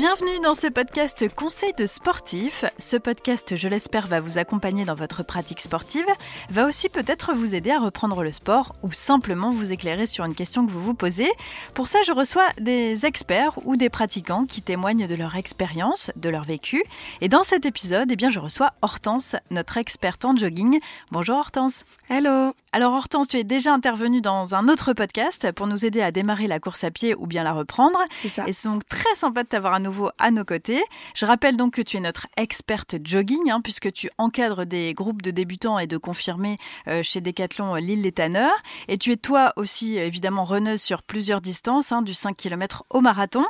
Bienvenue dans ce podcast Conseil de sportif. Ce podcast, je l'espère, va vous accompagner dans votre pratique sportive, va aussi peut-être vous aider à reprendre le sport ou simplement vous éclairer sur une question que vous vous posez. Pour ça, je reçois des experts ou des pratiquants qui témoignent de leur expérience, de leur vécu. Et dans cet épisode, eh bien, je reçois Hortense, notre experte en jogging. Bonjour Hortense. Hello. Alors Hortense, tu es déjà intervenue dans un autre podcast pour nous aider à démarrer la course à pied ou bien la reprendre. C'est ça. Et c'est donc très sympa de t'avoir à nouveau à nos côtés. Je rappelle donc que tu es notre experte jogging, hein, puisque tu encadres des groupes de débutants et de confirmés euh, chez Decathlon euh, Lille Les Tanneurs. Et tu es toi aussi évidemment runneuse sur plusieurs distances, hein, du 5 km au marathon.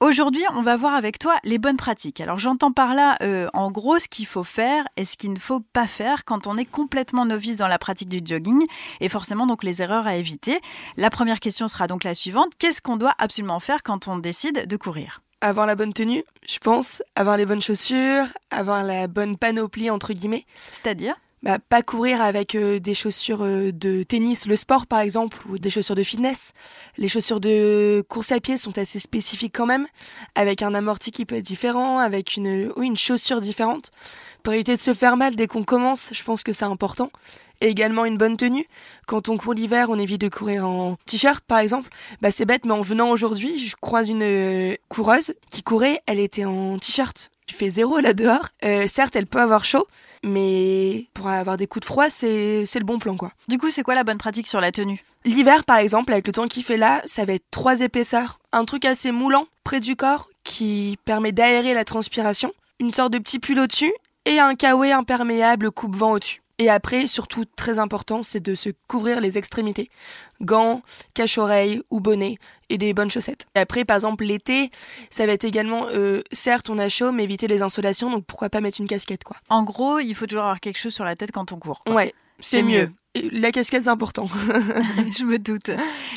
Aujourd'hui, on va voir avec toi les bonnes pratiques. Alors j'entends par là euh, en gros ce qu'il faut faire et ce qu'il ne faut pas faire quand on est complètement novice dans la pratique du jogging et forcément donc les erreurs à éviter. La première question sera donc la suivante. Qu'est-ce qu'on doit absolument faire quand on décide de courir? Avoir la bonne tenue, je pense, avoir les bonnes chaussures, avoir la bonne panoplie entre guillemets. C'est-à-dire? Bah, pas courir avec euh, des chaussures euh, de tennis, le sport par exemple, ou des chaussures de fitness. Les chaussures de course à pied sont assez spécifiques quand même, avec un amorti qui peut être différent, avec une, oui, une chaussure différente. Pour éviter de se faire mal dès qu'on commence, je pense que c'est important. Et également une bonne tenue. Quand on court l'hiver, on évite de courir en t-shirt par exemple. Bah c'est bête, mais en venant aujourd'hui, je croise une euh, coureuse qui courait, elle était en t-shirt. Il fait zéro là dehors. Euh, certes, elle peut avoir chaud, mais pour avoir des coups de froid, c'est le bon plan quoi. Du coup, c'est quoi la bonne pratique sur la tenue? L'hiver, par exemple, avec le temps qu'il fait là, ça va être trois épaisseurs. Un truc assez moulant près du corps qui permet d'aérer la transpiration. Une sorte de petit pull au-dessus et un kawaii imperméable coupe-vent au-dessus. Et après, surtout très important, c'est de se couvrir les extrémités. Gants, cache-oreilles ou bonnet et des bonnes chaussettes. Et après, par exemple, l'été, ça va être également, euh, certes, on a chaud, mais éviter les insolations, donc pourquoi pas mettre une casquette, quoi. En gros, il faut toujours avoir quelque chose sur la tête quand on court. quoi. Ouais, C'est mieux. La casquette, c'est important. Je me doute.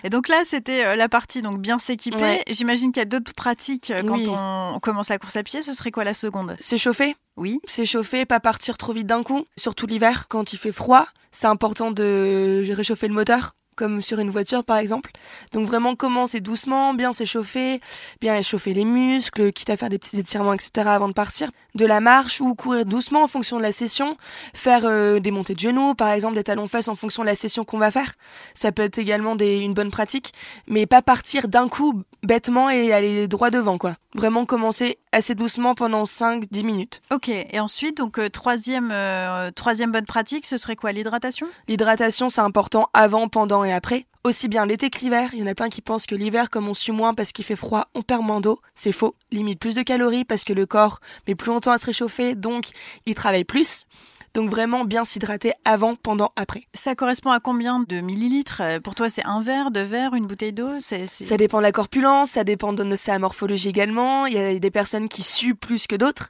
Et donc là, c'était euh, la partie donc bien s'équiper. Ouais. J'imagine qu'il y a d'autres pratiques euh, quand Oui. on commence la course à pied. Ce serait quoi la seconde? S'échauffer, Oui. s'échauffer, pas partir trop vite d'un coup, surtout l'hiver, quand il fait froid. C'est important de réchauffer le moteur, comme sur une voiture par exemple. Donc vraiment commencer doucement, bien s'échauffer, bien échauffer les muscles, quitte à faire des petits étirements, etc. avant de partir. De la marche ou courir doucement en fonction de la session. Faire euh, des montées de genoux, par exemple des talons fesses en fonction de la session qu'on va faire. Ça peut être également une bonne pratique, mais pas partir d'un coup bêtement et aller droit devant quoi. Vraiment commencer assez doucement pendant 5-10 minutes. Ok. Et ensuite, donc euh, troisième euh, troisième bonne pratique, ce serait quoi L'hydratation? L'hydratation, c'est important avant, pendant et après. Aussi bien l'été que l'hiver. Il y en a plein qui pensent que l'hiver, comme on sue moins parce qu'il fait froid, on perd moins d'eau. C'est faux. Limite plus de calories parce que le corps met plus longtemps à se réchauffer, donc il travaille plus. Donc vraiment bien s'hydrater avant, pendant, après. Ça correspond à combien de millilitres? Pour toi, c'est un verre, deux verres, une bouteille d'eau? Ça dépend de la corpulence, ça dépend de sa morphologie également. Il y a des personnes qui suent plus que d'autres.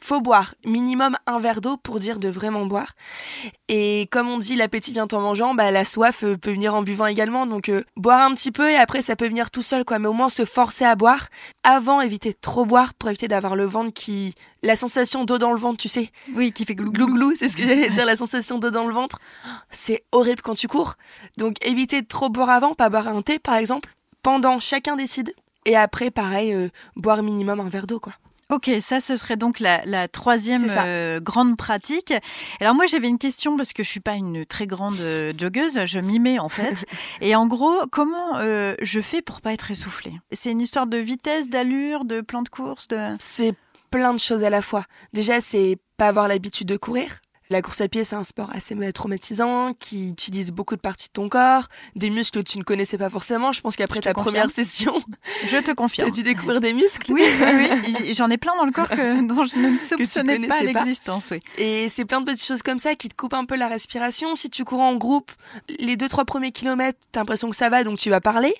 Faut boire minimum un verre d'eau pour dire de vraiment boire. Et comme on dit, l'appétit vient en mangeant, bah, la soif euh, peut venir en buvant également. Donc euh, boire un petit peu et après ça peut venir tout seul, quoi. Mais au moins se forcer à boire. Avant, éviter de trop boire pour éviter d'avoir le ventre qui... La sensation d'eau dans le ventre, tu sais. Oui, qui fait glou Glou glou, c'est ce que j'allais dire, la sensation d'eau dans le ventre. C'est horrible quand tu cours. Donc éviter de trop boire avant, pas boire un thé par exemple. Pendant, chacun décide. Et après, pareil, euh, boire minimum un verre d'eau, quoi. Ok, ça ce serait donc la, la troisième euh, grande pratique. Alors moi j'avais une question parce que je suis pas une très grande euh, joggeuse, je m'y mets en fait. Et en gros, comment euh, je fais pour pas être essoufflée? C'est une histoire de vitesse, d'allure, de plan de course, de. C'est plein de choses à la fois. Déjà, c'est pas avoir l'habitude de courir. La course à pied, c'est un sport assez traumatisant qui utilise beaucoup de parties de ton corps, des muscles que tu ne connaissais pas forcément. Je pense qu'après ta confirme. première session, Je te confirme. t'as dû découvrir des muscles. Oui, oui, oui. j'en ai plein dans le corps que, dont je ne soupçonnais pas. l'existence. Oui. Et c'est plein de petites choses comme ça qui te coupent un peu la respiration. Si tu cours en groupe, les deux trois premiers kilomètres, t'as l'impression que ça va, donc tu vas parler.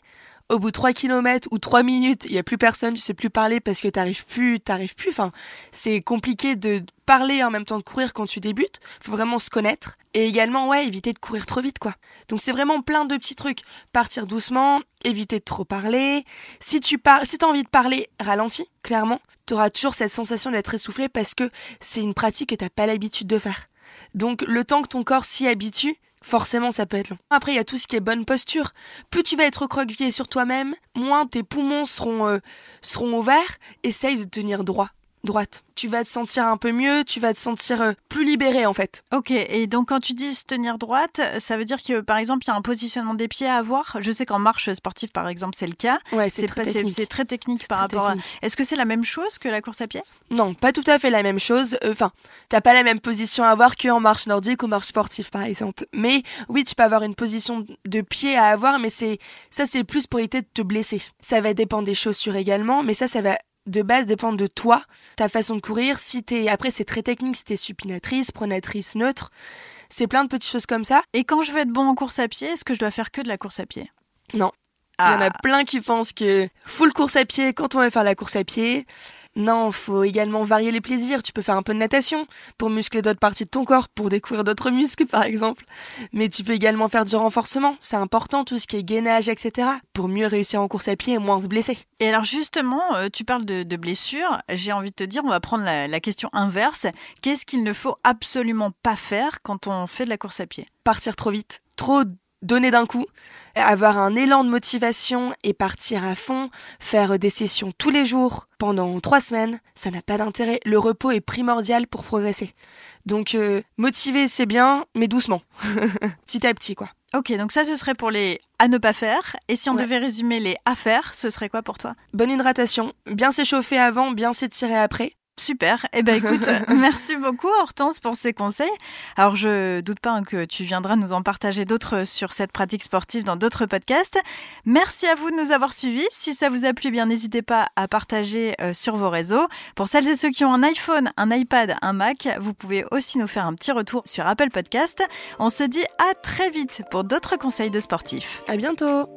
Au bout de 3 kilomètres ou 3 minutes, il y a plus personne, tu sais plus parler parce que t'arrives plus, t'arrives plus. Enfin, c'est compliqué de parler en même temps de courir quand tu débutes. Faut vraiment se connaître. Et également, ouais, éviter de courir trop vite, quoi. Donc c'est vraiment plein de petits trucs. Partir doucement, éviter de trop parler. Si tu parles, si t'as envie de parler, ralentis, clairement. T'auras toujours cette sensation d'être essoufflé parce que c'est une pratique que t'as pas l'habitude de faire. Donc le temps que ton corps s'y habitue, forcément ça peut être long. Après, il y a tout ce qui est bonne posture. Plus tu vas être recroquevillé sur toi-même, moins tes poumons seront, euh, seront ouverts. Essaye de tenir droit droite. Tu vas te sentir un peu mieux, tu vas te sentir euh, plus libéré en fait. Ok, et donc quand tu dis se tenir droite, ça veut dire que par exemple il y a un positionnement des pieds à avoir? Je sais qu'en marche sportive par exemple c'est le cas. Ouais, c'est très, technique. C'est très technique par rapport à. Est-ce que c'est la même chose que la course à pied? Non, pas tout à fait la même chose. Euh, enfin, t'as pas la même position à avoir qu'en marche nordique ou marche sportive par exemple. Mais oui, tu peux avoir une position de pied à avoir, mais c'est ça c'est plus pour éviter de te blesser. Ça va dépendre des chaussures également, mais ça ça va de base dépend de toi, ta façon de courir. Si t'es, après c'est très technique, si t'es supinatrice, pronatrice, neutre, c'est plein de petites choses comme ça. Et quand je veux être bon en course à pied, est-ce que je dois faire que de la course à pied? Non. Il y en a ah. plein qui pensent que full course à pied quand on va faire la course à pied. Non, faut également varier les plaisirs. Tu peux faire un peu de natation pour muscler d'autres parties de ton corps, pour découvrir d'autres muscles par exemple. Mais tu peux également faire du renforcement. C'est important tout ce qui est gainage, etc. Pour mieux réussir en course à pied et moins se blesser. Et alors justement, euh, tu parles de, blessures. J'ai envie de te dire, on va prendre la, la question inverse. Qu'est-ce qu'il ne faut absolument pas faire quand on fait de la course à pied? Partir trop vite. Trop donner d'un coup, avoir un élan de motivation et partir à fond, faire des sessions tous les jours pendant trois semaines, ça n'a pas d'intérêt. Le repos est primordial pour progresser. Donc euh, motiver c'est bien, mais doucement, petit à petit quoi. Ok, donc ça ce serait pour les à ne pas faire. Et si on devait résumer les à faire, ce serait quoi pour toi? Bonne hydratation, bien s'échauffer avant, bien s'étirer après, Super. Eh ben écoute, merci beaucoup Hortense pour ces conseils. Alors je doute pas hein, que tu viendras nous en partager d'autres sur cette pratique sportive dans d'autres podcasts. Merci à vous de nous avoir suivis. Si ça vous a plu, bien n'hésitez pas à partager euh, sur vos réseaux. Pour celles et ceux qui ont un iPhone, un iPad, un Mac, vous pouvez aussi nous faire un petit retour sur Apple Podcast. On se dit à très vite pour d'autres conseils de sportifs. À bientôt.